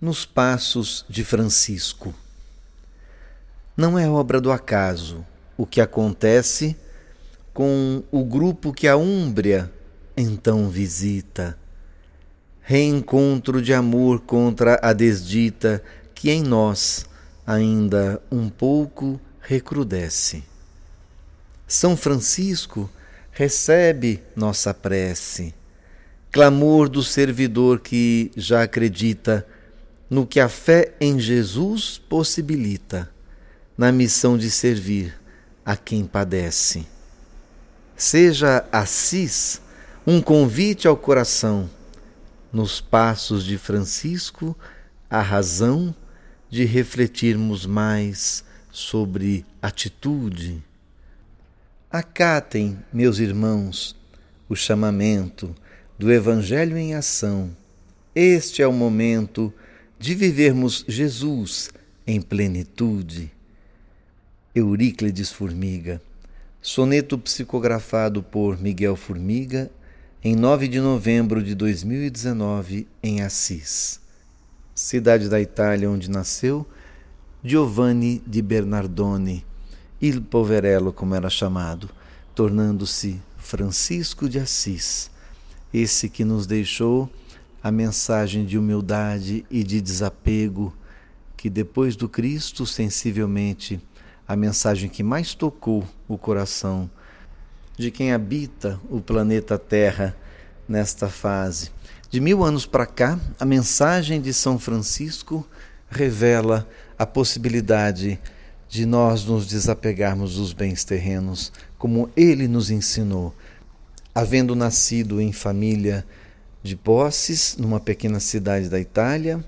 nos passos de Francisco. Não é obra do acaso o que acontece com o grupo que a Úmbria então visita. Reencontro de amor contra a desdita que em nós ainda um pouco recrudesce. São Francisco recebe nossa prece, clamor do servidor que já acredita no que a fé em Jesus possibilita, na missão de servir a quem padece. Seja Assis um convite ao coração, nos passos de Francisco, a razão de refletirmos mais sobre atitude. Acatem, meus irmãos, o chamamento do Evangelho em ação. Este é o momento de vivermos Jesus em plenitude. Euríclides Formiga Soneto psicografado por Miguel Formiga em 9 de novembro de 2019 em Assis, cidade da Itália onde nasceu Giovanni di Bernardone, il Poverello como era chamado, tornando-se Francisco de Assis, esse que nos deixou a mensagem de humildade e de desapego que depois do Cristo sensivelmente a mensagem que mais tocou o coração de quem habita o planeta Terra nesta fase. De mil anos para cá, a mensagem de São Francisco revela a possibilidade de nós nos desapegarmos dos bens terrenos, como ele nos ensinou. Havendo nascido em família de posses, numa pequena cidade da Itália,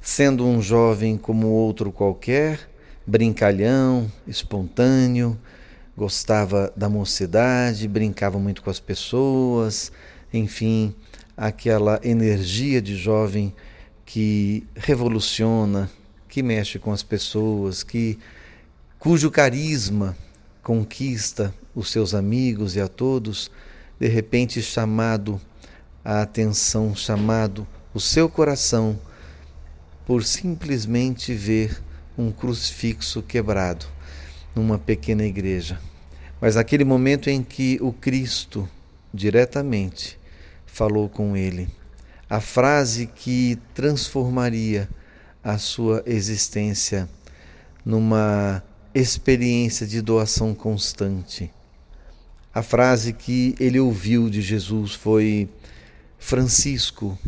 sendo um jovem como outro qualquer, brincalhão, espontâneo, gostava da mocidade, brincava muito com as pessoas, enfim, aquela energia de jovem que revoluciona, que mexe com as pessoas, que cujo carisma conquista os seus amigos e a todos, de repente chamado a atenção, chamado o seu coração por simplesmente ver um crucifixo quebrado numa pequena igreja. Mas aquele momento em que o Cristo diretamente falou com ele, a frase que transformaria a sua existência numa experiência de doação constante. A frase que ele ouviu de Jesus foi: Francisco,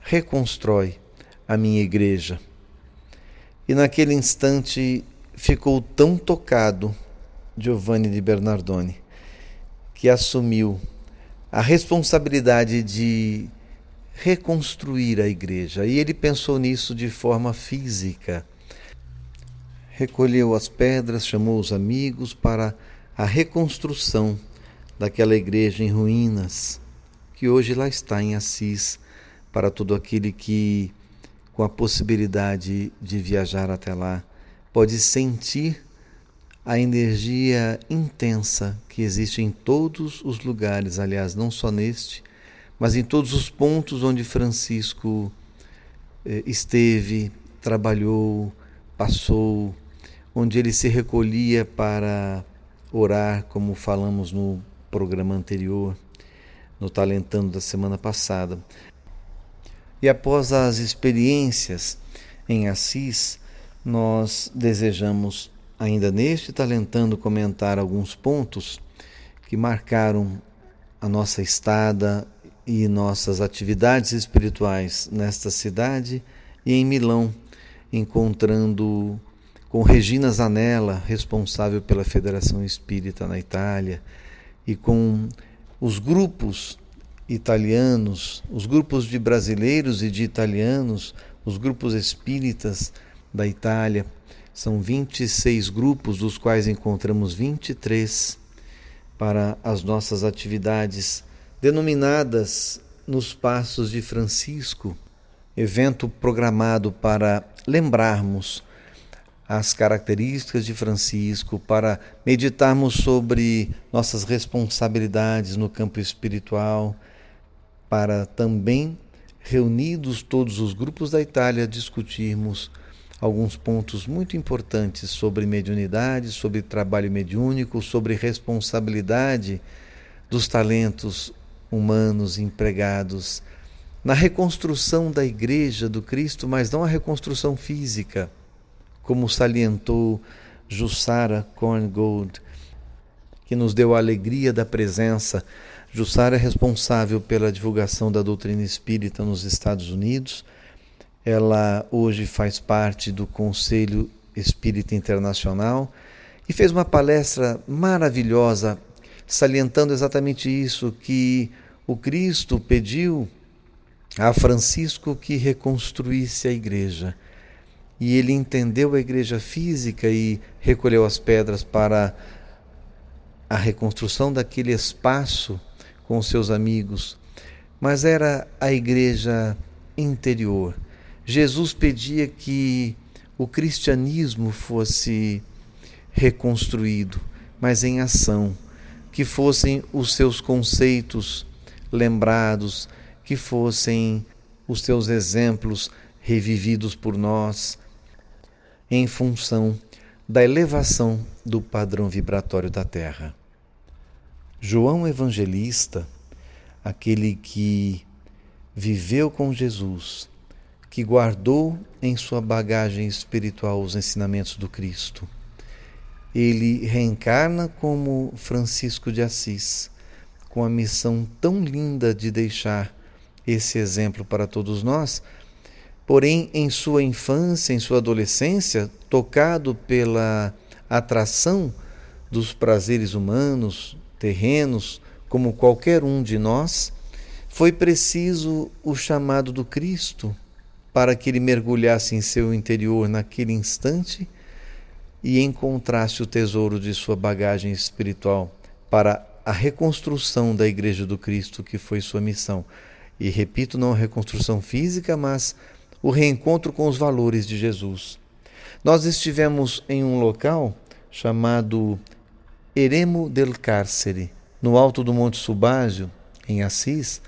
reconstrói a minha igreja. E naquele instante ficou tão tocado Giovanni de Bernardone que assumiu a responsabilidade de reconstruir a igreja. E ele pensou nisso de forma física. Recolheu as pedras, chamou os amigos para a reconstrução daquela igreja em ruínas, que hoje lá está em Assis, para todo aquele que com a possibilidade de viajar até lá, pode sentir a energia intensa que existe em todos os lugares, aliás, não só neste, mas em todos os pontos onde Francisco eh, esteve, trabalhou, passou, onde ele se recolhia para orar, como falamos no programa anterior, no Talentando da semana passada. E após as experiências em Assis, nós desejamos, ainda neste talentando, comentar alguns pontos que marcaram a nossa estada e nossas atividades espirituais nesta cidade e em Milão, encontrando com Regina Zanella, responsável pela Federação Espírita na Itália, e com os grupos italianos, os grupos de brasileiros e de italianos, os grupos espíritas da Itália. São 26 grupos, dos quais encontramos 23 para as nossas atividades denominadas nos Passos de Francisco, evento programado para lembrarmos as características de Francisco, para meditarmos sobre nossas responsabilidades no campo espiritual, para também reunidos todos os grupos da Itália, discutirmos alguns pontos muito importantes sobre mediunidade, sobre trabalho mediúnico, sobre responsabilidade dos talentos humanos empregados na reconstrução da Igreja do Cristo, mas não a reconstrução física, como salientou Jussara Korngold, que nos deu a alegria da presença. Jussara é responsável pela divulgação da doutrina espírita nos Estados Unidos. Ela hoje faz parte do Conselho Espírita Internacional e fez uma palestra maravilhosa salientando exatamente isso que o Cristo pediu a Francisco que reconstruísse a igreja. E ele entendeu a igreja física e recolheu as pedras para a reconstrução daquele espaço com seus amigos, mas era a igreja interior. Jesus pedia que o cristianismo fosse reconstruído, mas em ação, que fossem os seus conceitos lembrados, que fossem os seus exemplos revividos por nós, em função da elevação do padrão vibratório da Terra. João Evangelista, aquele que viveu com Jesus, que guardou em sua bagagem espiritual os ensinamentos do Cristo, ele reencarna como Francisco de Assis, com a missão tão linda de deixar esse exemplo para todos nós. Porém, em sua infância, em sua adolescência, tocado pela atração dos prazeres humanos, terrenos, como qualquer um de nós, foi preciso o chamado do Cristo para que ele mergulhasse em seu interior naquele instante e encontrasse o tesouro de sua bagagem espiritual para a reconstrução da Igreja do Cristo, que foi sua missão. E repito, não a reconstrução física, mas o reencontro com os valores de Jesus. Nós estivemos em um local chamado Eremo del Cárcere, no alto do Monte Subágio, em Assis,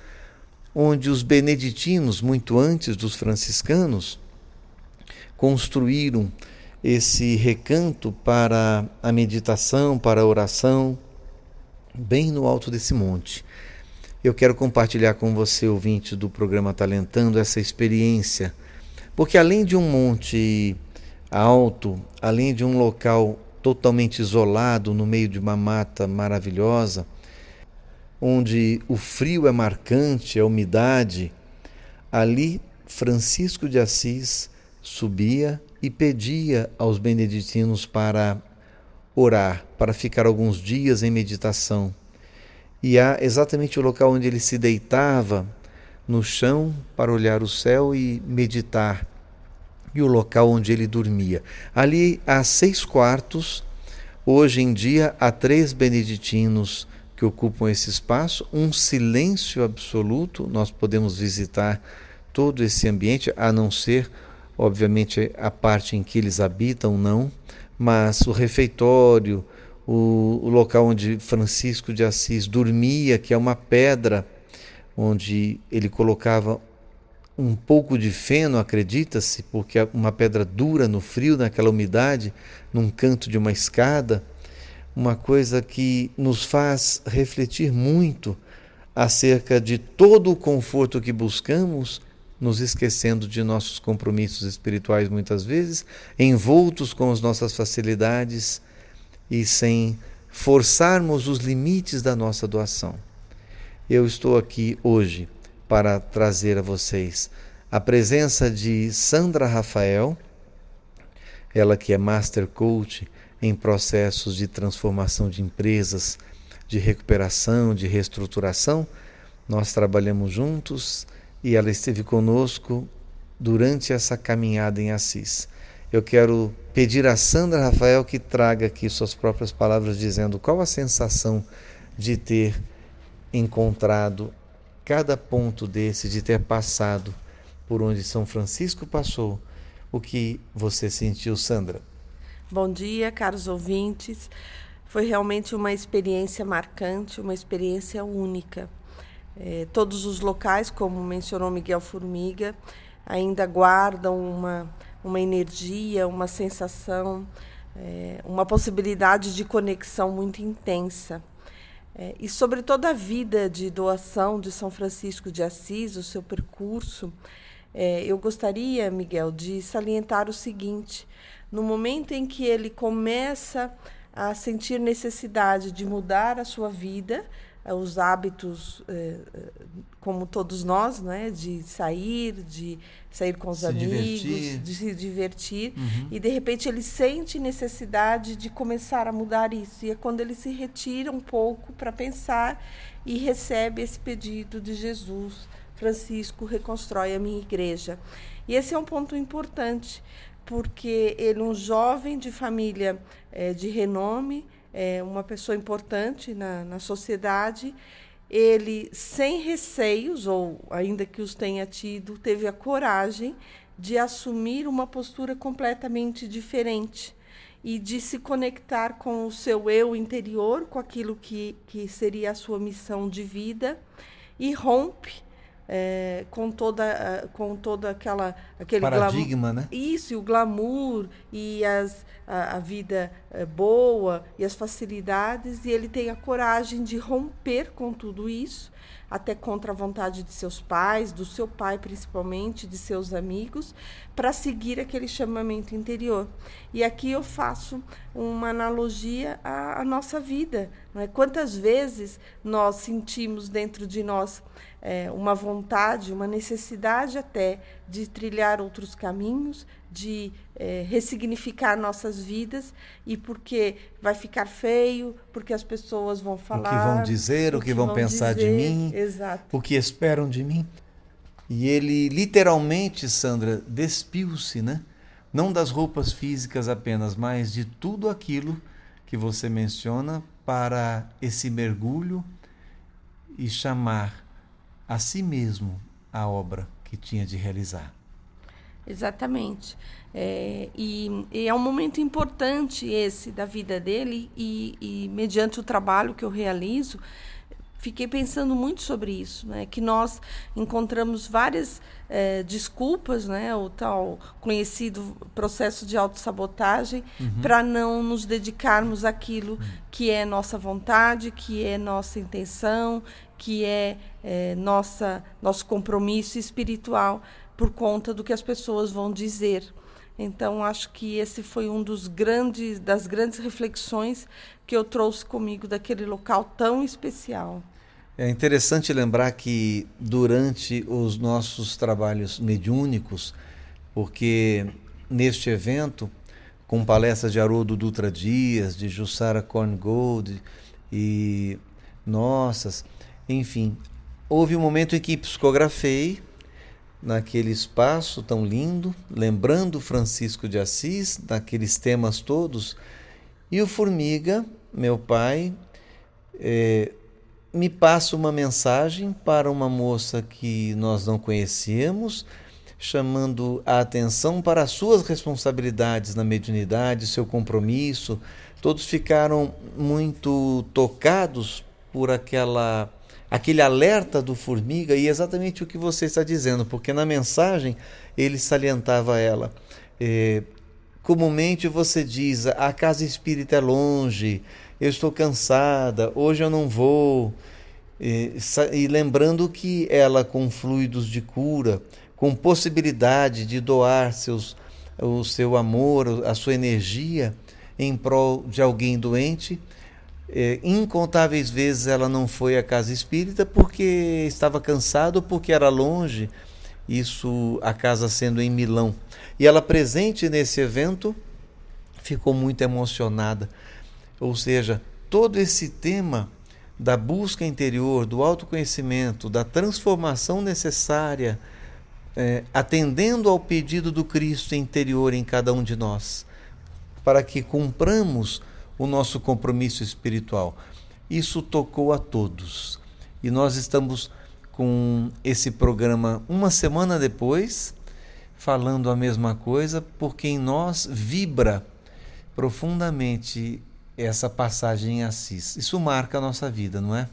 onde os beneditinos, muito antes dos franciscanos, construíram esse recanto para a meditação, para a oração, bem no alto desse monte. Eu quero compartilhar com você, ouvinte do programa Talentando, essa experiência, porque além de um monte alto, além de um local totalmente isolado no meio de uma mata maravilhosa, onde o frio é marcante, a umidade, ali Francisco de Assis subia e pedia aos beneditinos para orar, para ficar alguns dias em meditação. E há exatamente o local onde ele se deitava no chão para olhar o céu e meditar, e o local onde ele dormia. Ali há seis quartos. Hoje em dia há três beneditinos que ocupam esse espaço, um silêncio absoluto. Nós podemos visitar todo esse ambiente, a não ser obviamente a parte em que eles habitam não, mas o refeitório, o, o local onde Francisco de Assis dormia, que é uma pedra onde ele colocava um pouco de feno, acredita-se, porque é uma pedra dura no frio, naquela umidade, num canto de uma escada, uma coisa que nos faz refletir muito acerca de todo o conforto que buscamos nos esquecendo de nossos compromissos espirituais muitas vezes, envoltos com as nossas facilidades e sem forçarmos os limites da nossa doação. Eu estou aqui hoje para trazer a vocês a presença de Sandra Rafael, ela que é Master Coach em processos de transformação de empresas, de recuperação, de reestruturação. Nós trabalhamos juntos e ela esteve conosco durante essa caminhada em Assis. Eu quero pedir a Sandra Rafael que traga aqui suas próprias palavras, dizendo qual a sensação de ter encontrado cada ponto desse, de ter passado por onde São Francisco passou. O que você sentiu, Sandra? Bom dia, caros ouvintes. Foi realmente uma experiência marcante, uma experiência única É, todos os locais, como mencionou Miguel Formiga, ainda guardam uma, uma energia, uma sensação, é, uma possibilidade de conexão muito intensa. É, e sobre toda a vida de doação de São Francisco de Assis, o seu percurso, é, eu gostaria, Miguel, de salientar o seguinte: no momento em que ele começa a sentir necessidade de mudar a sua vida, os hábitos, eh, eh, como todos nós, né, de sair, de sair com os se amigos, divertir. de se divertir, uhum. e de repente ele sente necessidade de começar a mudar isso. E é quando ele se retira um pouco para pensar e recebe esse pedido de Jesus. Francisco reconstrói a minha igreja. E esse é um ponto importante, porque ele, um jovem de família é, de renome, é uma pessoa importante na, na sociedade, ele, sem receios, ou ainda que os tenha tido, teve a coragem de assumir uma postura completamente diferente e de se conectar com o seu eu interior, com aquilo que, que seria a sua missão de vida, e rompe é, com toda com toda aquela aquele paradigma, né? Isso, e o glamour e as, a, a vida é, boa e as facilidades e ele tem a coragem de romper com tudo isso até contra a vontade de seus pais, do seu pai principalmente, de seus amigos, para seguir aquele chamamento interior. E aqui eu faço uma analogia à, à nossa vida. Não é? Quantas vezes nós sentimos dentro de nós é, uma vontade, uma necessidade até de trilhar outros caminhos, de é, ressignificar nossas vidas e porque vai ficar feio, porque as pessoas vão falar. O que vão dizer, o, que, que, vão, vão pensar dizer, de mim, exato. o que esperam de mim. E ele literalmente, Sandra, despiu-se, né? Não das roupas físicas apenas, mas de tudo aquilo que você menciona para esse mergulho e chamar a si mesmo a obra que tinha de realizar. Exatamente. É, e, e, é um momento importante esse da vida dele, e, e, mediante o trabalho que eu realizo, fiquei pensando muito sobre isso, né? que nós encontramos várias é, desculpas, né? o tal conhecido processo de autossabotagem, uhum. para não nos dedicarmos àquilo uhum. que é nossa vontade, que é nossa intenção, que é, é nossa, nosso compromisso espiritual por conta do que as pessoas vão dizer. Então acho que esse foi um dos grandes das grandes reflexões que eu trouxe comigo daquele local tão especial. É interessante lembrar que durante os nossos trabalhos mediúnicos, porque neste evento, com palestras de Haroldo Dutra Dias, de Jussara Korngold e nossas, enfim, houve um momento em que psicografei naquele espaço tão lindo, lembrando Francisco de Assis, daqueles temas todos, e o Formiga, meu pai, é, me passa uma mensagem para uma moça que nós não conhecíamos, chamando a atenção para as suas responsabilidades na mediunidade, seu compromisso. Todos ficaram muito tocados por aquela aquele alerta do formiga e exatamente o que você está dizendo, porque na mensagem ele salientava ela. É, comumente você diz: a casa espírita é longe, eu estou cansada, hoje eu não vou. E, e lembrando que ela, com fluidos de cura, com possibilidade de doar seus, o seu amor, a sua energia em prol de alguém doente, é, incontáveis vezes ela não foi à casa espírita porque estava cansado, porque era longe, isso a casa sendo em Milão. E ela presente nesse evento ficou muito emocionada. Ou seja, todo esse tema da busca interior, do autoconhecimento, da transformação necessária, é, atendendo ao pedido do Cristo interior em cada um de nós, para que cumpramos o nosso compromisso espiritual. Isso tocou a todos. E nós estamos com esse programa uma semana depois, falando a mesma coisa, porque em nós vibra profundamente essa passagem em Assis. Isso marca a nossa vida, não é?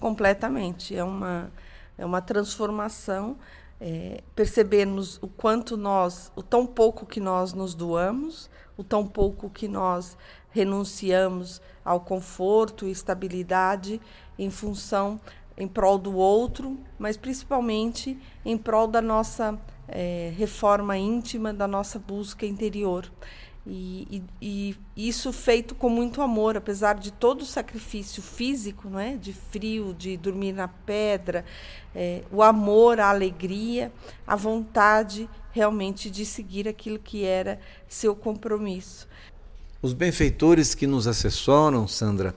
completamente. É uma, é uma transformação, é, percebermos o quanto nós, o tão pouco que nós nos doamos, o tão pouco que nós renunciamos ao conforto e estabilidade em função, em prol do outro, mas principalmente em prol da nossa é, reforma íntima, da nossa busca interior. E, e, e, isso feito com muito amor, apesar de todo o sacrifício físico, não é? de frio, de dormir na pedra, é, o amor, a alegria, a vontade realmente de seguir aquilo que era seu compromisso. Os benfeitores que nos assessoram, Sandra,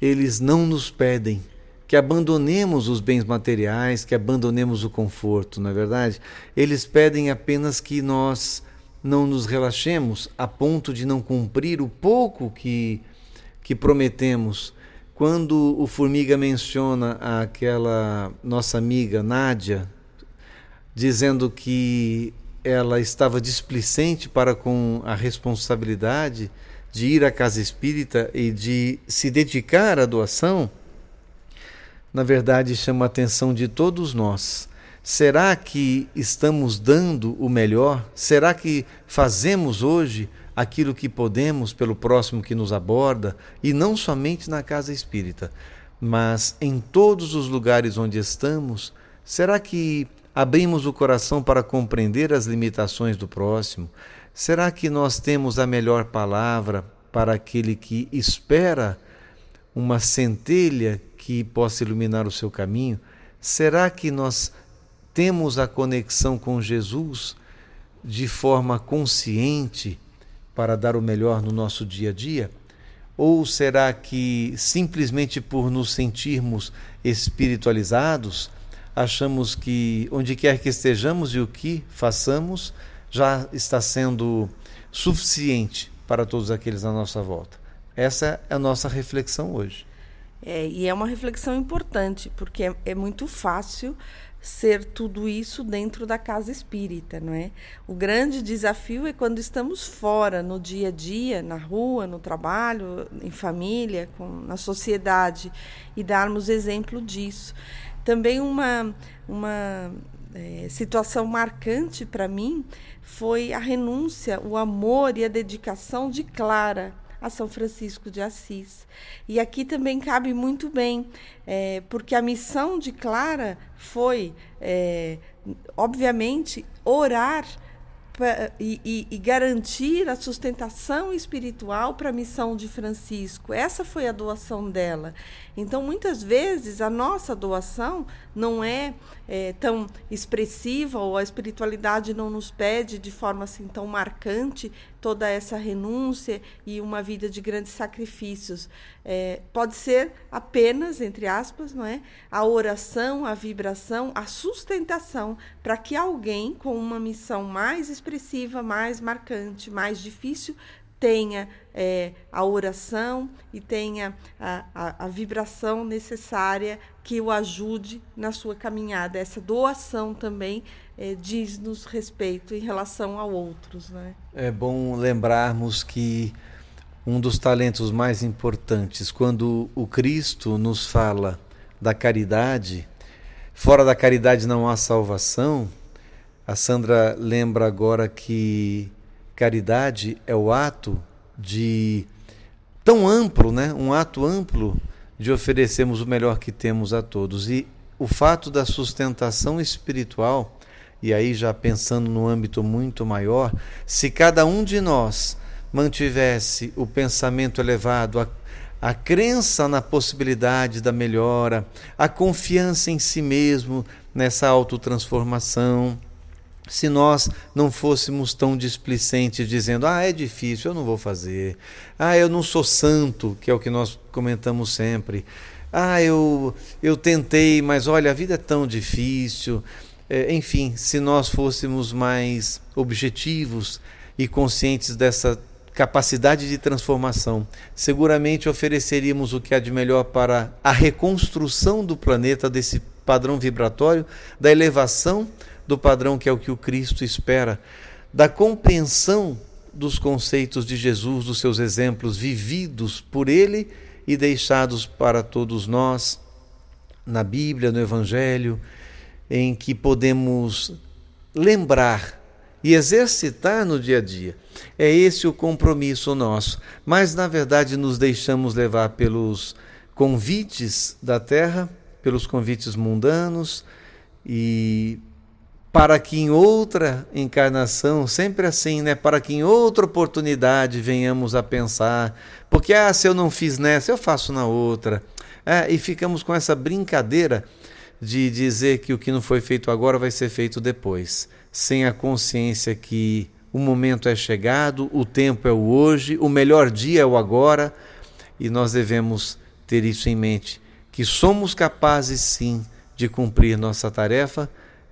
eles não nos pedem que abandonemos os bens materiais, que abandonemos o conforto, não é verdade? Eles pedem apenas que nós não nos relaxemos a ponto de não cumprir o pouco que, que prometemos. Quando o Formiga menciona aquela nossa amiga Nádia, dizendo que ela estava displicente para com a responsabilidade de ir à casa espírita e de se dedicar à doação, na verdade chama a atenção de todos nós Será que estamos dando o melhor? Será que fazemos hoje aquilo que podemos pelo próximo que nos aborda? E não somente na casa espírita, mas em todos os lugares onde estamos? Será que abrimos o coração para compreender as limitações do próximo? Será que nós temos a melhor palavra para aquele que espera uma centelha que possa iluminar o seu caminho? Será que nós temos a conexão com Jesus de forma consciente para dar o melhor no nosso dia a dia? Ou será que simplesmente por nos sentirmos espiritualizados, achamos que onde quer que estejamos e o que façamos já está sendo suficiente para todos aqueles à nossa volta? Essa é a nossa reflexão hoje. É, e é uma reflexão importante, porque é, é muito fácil ser tudo isso dentro da casa espírita, não é? O grande desafio é quando estamos fora, no dia a dia, na rua, no trabalho, em família, com, na sociedade, e darmos exemplo disso. Também uma, uma é, situação marcante para mim foi a renúncia, o amor e a dedicação de Clara a São Francisco de Assis. E aqui também cabe muito bem, é, porque a missão de Clara foi, é, obviamente, orar e, e, e, garantir a sustentação espiritual para a missão de Francisco. Essa foi a doação dela. Então, muitas vezes, a nossa doação não é, é, tão expressiva ou a espiritualidade não nos pede de forma assim tão marcante toda essa renúncia e uma vida de grandes sacrifícios. É, pode ser apenas, entre aspas, não é, a oração, a vibração, a sustentação para que alguém com uma missão mais expressiva, mais marcante, mais difícil tenha é, a oração e tenha a, a, a, vibração necessária que o ajude na sua caminhada. Essa doação também é, diz-nos respeito em relação a outros. Né? É bom lembrarmos que um dos talentos mais importantes, quando o Cristo nos fala da caridade, fora da caridade não há salvação. A Sandra lembra agora que Caridade é o ato de tão amplo, né? Um ato amplo de oferecermos o melhor que temos a todos. E o fato da sustentação espiritual, e aí já pensando no âmbito muito maior, se cada um de nós mantivesse o pensamento elevado, a, a crença na possibilidade da melhora, a confiança em si mesmo nessa autotransformação, se nós não fôssemos tão displicentes dizendo: "Ah, é difícil, eu não vou fazer. Ah, eu não sou santo", que é o que nós comentamos sempre. "Ah, eu eu tentei, mas olha, a vida é tão difícil". É, enfim, se nós fôssemos mais objetivos e conscientes dessa capacidade de transformação, seguramente ofereceríamos o que há de melhor para a reconstrução do planeta desse padrão vibratório, da elevação do padrão que é o que o Cristo espera, da compreensão dos conceitos de Jesus, dos seus exemplos vividos por ele e deixados para todos nós na Bíblia, no Evangelho, em que podemos lembrar e exercitar no dia a dia. É esse o compromisso nosso. Mas, na verdade, nos deixamos levar pelos convites da terra, pelos convites mundanos e para que em outra encarnação, sempre assim, né? Para que em outra oportunidade venhamos a pensar, porque ah, se eu não fiz nessa, eu faço na outra. É, e ficamos com essa brincadeira de dizer que o que não foi feito agora vai ser feito depois, sem a consciência que o momento é chegado, o tempo é o hoje, o melhor dia é o agora, e nós devemos ter isso em mente, que somos capazes sim de cumprir nossa tarefa,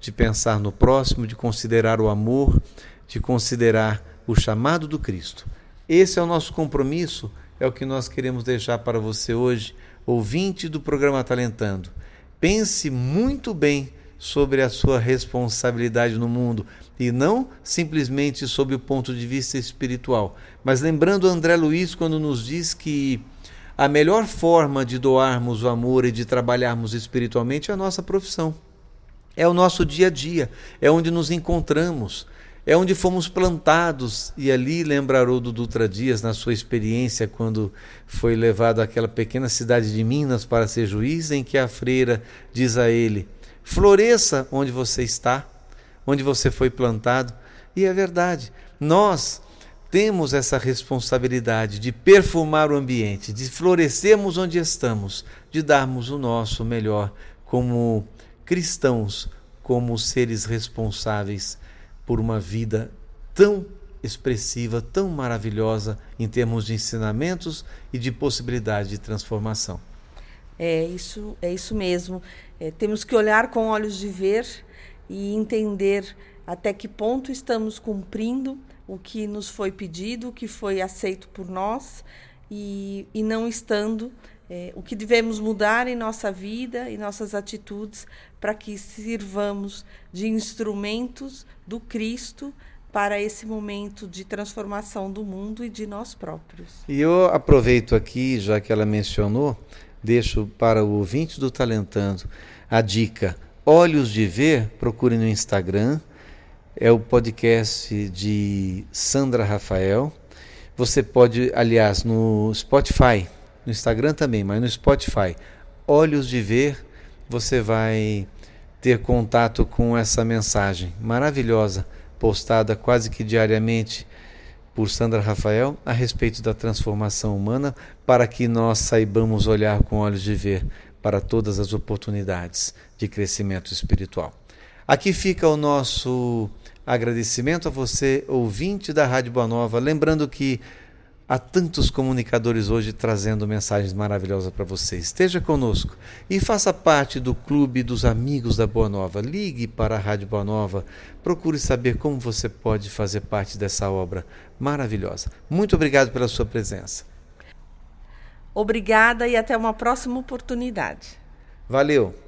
de pensar no próximo, de considerar o amor, de considerar o chamado do Cristo. Esse é o nosso compromisso, é o que nós queremos deixar para você hoje, ouvinte do programa Talentando pense muito bem sobre a sua responsabilidade no mundo e não simplesmente sob o ponto de vista espiritual. Mas lembrando André Luiz quando nos diz que a melhor forma de doarmos o amor e de trabalharmos espiritualmente é a nossa profissão. É o nosso dia a dia, é onde nos encontramos, é onde fomos plantados. E ali lembrarou do Dutra Dias, na sua experiência, quando foi levado àquela pequena cidade de Minas para ser juiz, em que a freira diz a ele: floresça onde você está, onde você foi plantado. E é verdade, nós temos essa responsabilidade de perfumar o ambiente, de florescermos onde estamos, de darmos o nosso melhor como cristãos, como seres responsáveis por uma vida tão expressiva, tão maravilhosa em termos de ensinamentos e de possibilidade de transformação. É isso, é isso mesmo. É, temos que olhar com olhos de ver e entender até que ponto estamos cumprindo o que nos foi pedido, o que foi aceito por nós e, e não estando, é, o que devemos mudar em nossa vida e nossas atitudes para que sirvamos de instrumentos do Cristo para esse momento de transformação do mundo e de nós próprios. E eu aproveito aqui, já que ela mencionou, deixo para o ouvinte do Talentando a dica: Olhos de Ver, procure no Instagram, é o podcast de Sandra Rafael. Você pode, aliás, no Spotify, no Instagram também, mas no Spotify, Olhos de Ver, você vai ter contato com essa mensagem maravilhosa, postada quase que diariamente por Sandra Rafael a respeito da transformação humana, para que nós saibamos olhar com olhos de ver para todas as oportunidades de crescimento espiritual. Aqui fica o nosso agradecimento a você, ouvinte da Rádio Boa Nova, lembrando que há tantos comunicadores hoje trazendo mensagens maravilhosas para você. Esteja conosco e faça parte do clube dos amigos da Boa Nova. Ligue para a Rádio Boa Nova, procure saber como você pode fazer parte dessa obra maravilhosa. Muito obrigado pela sua presença. Obrigada e até uma próxima oportunidade. Valeu!